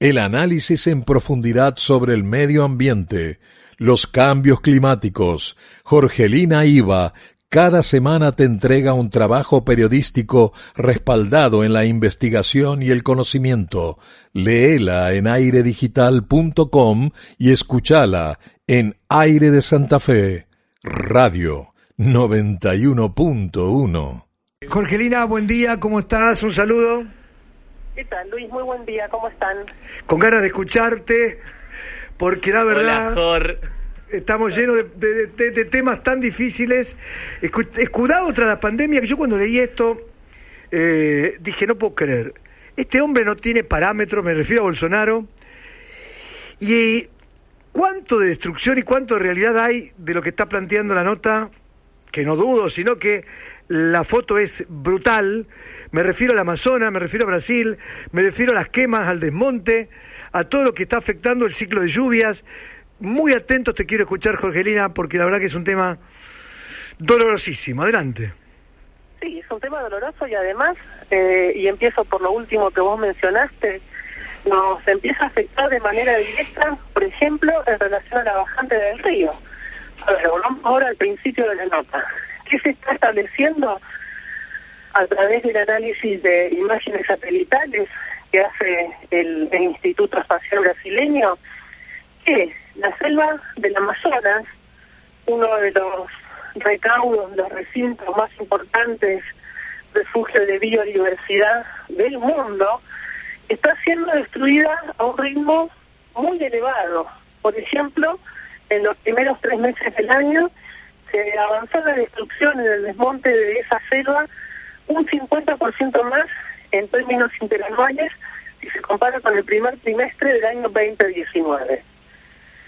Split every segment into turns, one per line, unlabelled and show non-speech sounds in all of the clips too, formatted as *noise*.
el análisis en profundidad sobre el medio ambiente, los cambios climáticos. Jorgelina Iva cada semana te entrega un trabajo periodístico respaldado en la investigación y el conocimiento. Léela en airedigital.com y escúchala en Aire de Santa Fe, Radio 91.1.
Jorgelina, buen día, ¿cómo estás? Un saludo.
¿Qué tal, Luis? Muy buen día, ¿cómo están?
Con ganas de escucharte, porque la verdad...
Hola,
Estamos llenos de, de- de temas tan difíciles, escu- escudados tras la pandemia, que yo cuando leí esto eh, dije, no puedo creer. Este hombre no tiene parámetros, me refiero a Bolsonaro. ¿Y cuánto de destrucción y cuánto de realidad hay de lo que está planteando la nota? Que no dudo, sino que la foto es brutal. Me refiero al Amazonas, me refiero a Brasil, me refiero a las quemas, al desmonte, a todo lo que está afectando el ciclo de lluvias. Muy atentos te quiero escuchar, Jorgelina, porque la verdad que es un tema dolorosísimo. Adelante.
Sí, es un tema doloroso y además, eh, y empiezo por lo último que vos mencionaste, nos empieza a afectar de manera directa, por ejemplo, en relación a la bajante del río. A ver, volvamos ahora al principio de la nota. ¿Qué se está estableciendo a través del análisis de imágenes satelitales que hace el, Instituto Espacial Brasileño? Que la selva del Amazonas, uno de los recaudos, los recintos más importantes, refugio de biodiversidad del mundo, está siendo destruida a un ritmo muy elevado. Por ejemplo, en los primeros tres meses del año se avanzó la destrucción en el desmonte de esa selva un 50% más en términos interanuales si se compara con el primer trimestre del año 2019.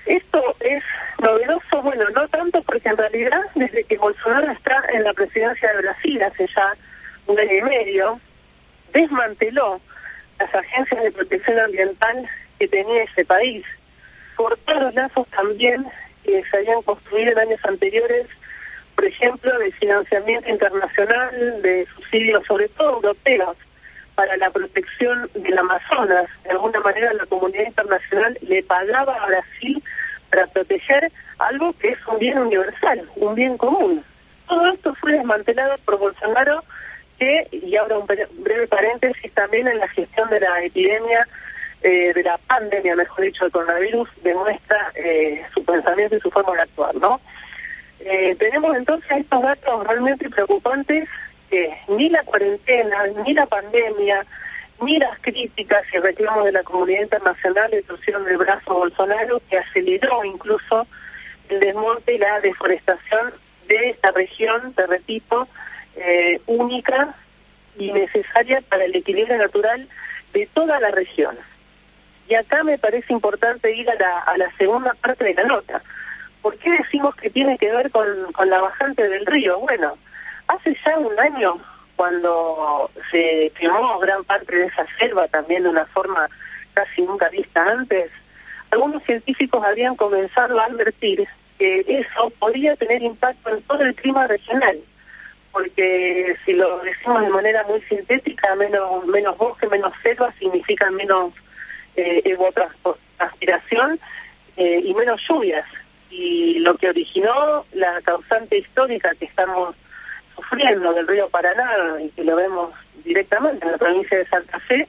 Esto es novedoso, bueno, no tanto porque en realidad desde que Bolsonaro está en la presidencia de Brasil hace ya un año y medio, desmanteló las agencias de protección ambiental que tenía ese país, cortó los lazos también que se habían construido en años anteriores, por ejemplo, de financiamiento internacional, de subsidios, sobre todo europeos, para la protección del Amazonas. De alguna manera la comunidad internacional le pagaba a Brasil para proteger algo que es un bien universal, un bien común. Todo esto fue desmantelado por Bolsonaro, que, y ahora un bre- breve paréntesis, también en la gestión de la epidemia, eh, de la pandemia, mejor dicho, del coronavirus, demuestra eh, su pensamiento y su forma de actuar, ¿no? Eh, tenemos entonces estos datos realmente preocupantes que ni la cuarentena, ni la pandemia, ni las críticas y reclamos de la comunidad internacional le torcieron el brazo a Bolsonaro, que aceleró incluso el desmonte y la deforestación de esta región, te repito, eh, única y necesaria para el equilibrio natural de toda la región. Y acá me parece importante ir a la, segunda parte de la nota. ¿Por qué decimos que tiene que ver con, con la bajante del río? Bueno, hace ya un año, cuando se quemó gran parte de esa selva, también de una forma casi nunca vista antes, algunos científicos habían comenzado a advertir que eso podría tener impacto en todo el clima regional, porque si lo decimos de manera muy sintética, menos, menos bosque, menos selva significa menos eh, evapotranspiración eh, y menos lluvias. Y lo que originó la causante histórica que estamos sufriendo del río Paraná y que lo vemos directamente en la provincia de Santa Fe,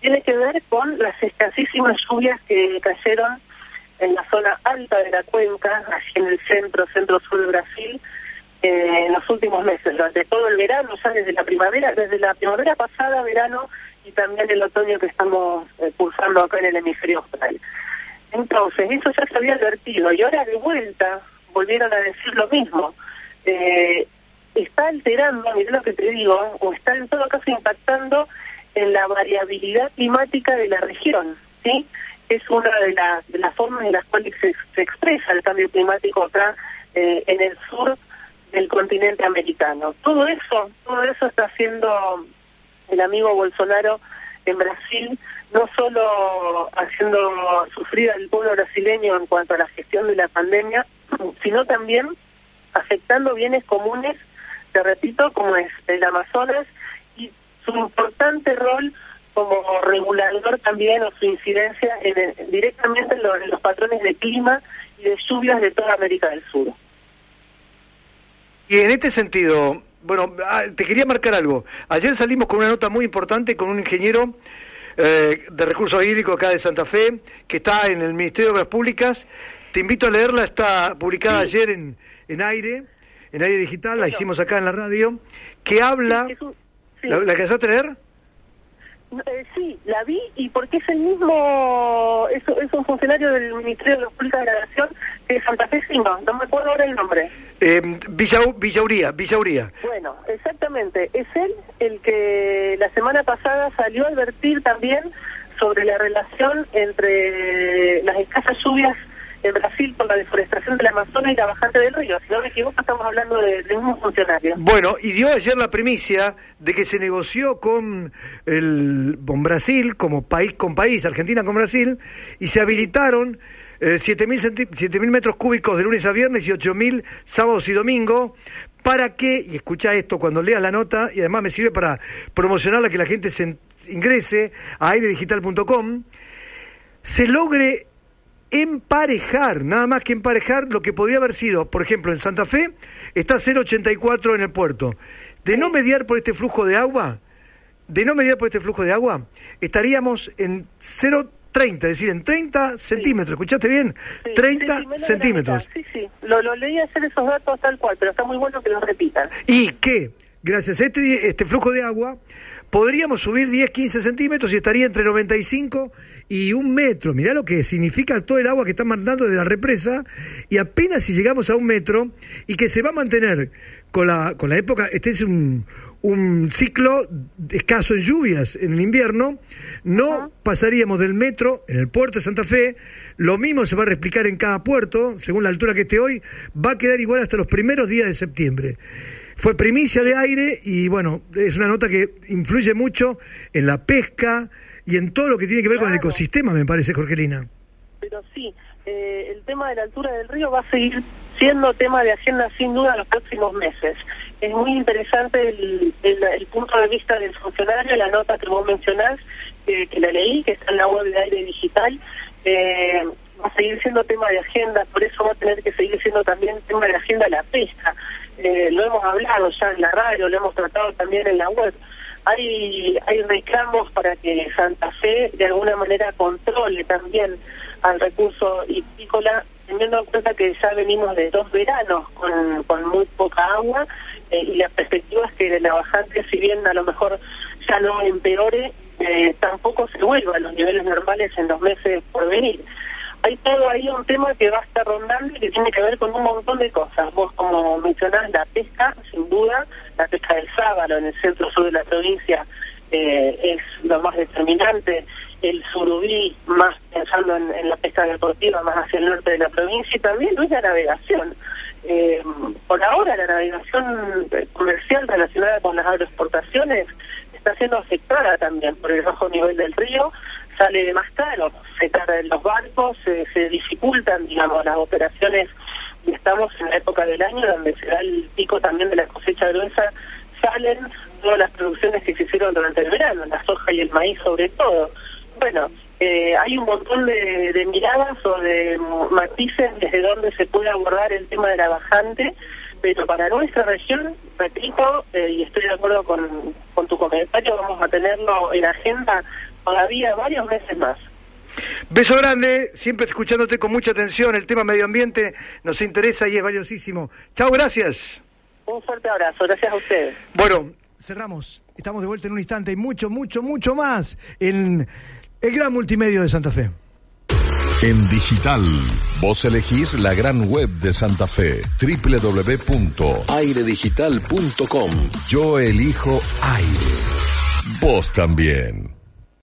tiene que ver con las escasísimas lluvias que cayeron en la zona alta de la cuenca, allí en el centro, centro-sur de Brasil, eh, en los últimos meses, durante todo el verano, ya desde la primavera, desde la primavera pasada, verano, y también el otoño que estamos eh, cursando acá en el hemisferio austral. Entonces, eso ya se había advertido, y ahora de vuelta volvieron a decir lo mismo. Eh, está alterando, mirá lo que te digo, o está en todo caso impactando en la variabilidad climática de la región, ¿sí? Es una de, las de las formas en las cuales se, se expresa el cambio climático acá eh, en el sur del continente americano. Todo eso, todo eso está haciendo el amigo Bolsonaro en Brasil, no solo haciendo sufrir al pueblo brasileño en cuanto a la gestión de la pandemia, *clears throat* sino también afectando bienes comunes, te repito, como es el Amazonas y su importante rol como regulador también o su incidencia en directamente en, los patrones de clima y de lluvias de toda América del Sur.
Y en este sentido, bueno, ah, te quería marcar algo. Ayer salimos con una nota muy importante con un ingeniero eh, de recursos hídricos acá de Santa Fe, que está en el Ministerio de Obras Públicas. Te invito a leerla, está publicada ayer en, en aire, en aire digital, la hicimos acá en la radio, que habla... ¿La, ¿La a leer?
Eh, sí, la vi y porque es el mismo, es, es un funcionario del Ministerio de la Pública de la Nación de Santa Fe no, no me acuerdo ahora el nombre.
Eh, Villauría, Villauría.
Bueno, exactamente, es él el que la semana pasada salió a advertir también sobre la relación entre las escasas lluvias en Brasil con la deforestación del Amazonas y la bajante del río. Si no me equivoco, estamos hablando de, un funcionario.
Bueno, y dio ayer la primicia de que se negoció con, el, con Brasil, como país con país, Argentina con Brasil, y se habilitaron eh, 7.000 mil metros cúbicos de lunes a viernes y 8.000 sábados y domingos para que, y escucha esto cuando leas la nota, y además me sirve para promocionarla, que la gente se ingrese a airedigital.com, se logre emparejar, nada más que emparejar lo que podía haber sido, por ejemplo, en Santa Fe está 0,84 en el puerto. De no mediar por este flujo de agua, de no mediar por este flujo de agua, estaríamos en 0,30, es decir, en 30 centímetros, ¿escuchaste bien? 30 centímetros.
Sí, sí, lo, lo leí hacer esos datos tal cual, pero está muy bueno que lo repitan.
Y que, gracias a este, este flujo de agua, podríamos subir 10, 15 centímetros y estaría entre 95 y un metro. Mirá lo que significa todo el agua que está mandando de la represa y apenas si llegamos a un metro y que se va a mantener con la, con la época, este es un, un ciclo escaso en lluvias en el invierno, no pasaríamos del metro en el puerto de Santa Fe, lo mismo se va a replicar en cada puerto, según la altura que esté hoy, va a quedar igual hasta los primeros días de septiembre. Fue primicia de aire y bueno, es una nota que influye mucho en la pesca y en todo lo que tiene que ver con el ecosistema, me parece, Jorgelina.
Pero sí, eh, el tema de la altura del río va a seguir siendo tema de agenda sin duda en los próximos meses. Es muy interesante el, el, punto de vista del funcionario, la nota que vos mencionás, que la leí, que está en la web de aire digital. Eh, va a seguir siendo tema de agenda, por eso va a tener que seguir siendo también tema de agenda la pesca. Eh, lo hemos hablado ya en la radio, lo hemos tratado también en la web. Hay, hay reclamos para que Santa Fe de alguna manera controle también al recurso hipícola, teniendo en cuenta que ya venimos de dos veranos con, con muy poca agua eh, y la perspectiva es que la bajante, si bien a lo mejor ya no empeore, eh, tampoco se vuelva a los niveles normales en los meses por venir hay todo ahí un tema que va a estar rondando y que tiene que ver con un montón de cosas. Vos, como mencionás, la pesca, sin duda, la pesca del sábado en el centro sur de la provincia eh, es lo más determinante. El surubí, más pensando en, la pesca deportiva, más hacia el norte de la provincia, y también no es la navegación. Eh, por ahora, la navegación comercial relacionada con las agroexportaciones está siendo afectada también por el bajo nivel del río, sale de más caro, se cargan los barcos, se, dificultan, digamos, las operaciones y estamos en la época del año donde se da el pico también de la cosecha gruesa, salen todas las producciones que se hicieron durante el verano, la soja y el maíz sobre todo. Bueno, eh, hay un montón de, miradas o de matices desde donde se puede abordar el tema de la bajante, pero para nuestra región, repito, eh, y estoy de acuerdo con, con tu comentario, vamos a tenerlo en agenda todavía varios meses más.
Beso grande, siempre escuchándote con mucha atención. El tema medio ambiente nos interesa y es valiosísimo. Chao, gracias.
Un fuerte abrazo, gracias a ustedes.
Bueno, cerramos. Estamos de vuelta en un instante y mucho, mucho, mucho más en el gran multimedio de Santa Fe.
En digital, vos elegís la gran web de Santa Fe, www.airedigital.com. Yo elijo aire. Vos también.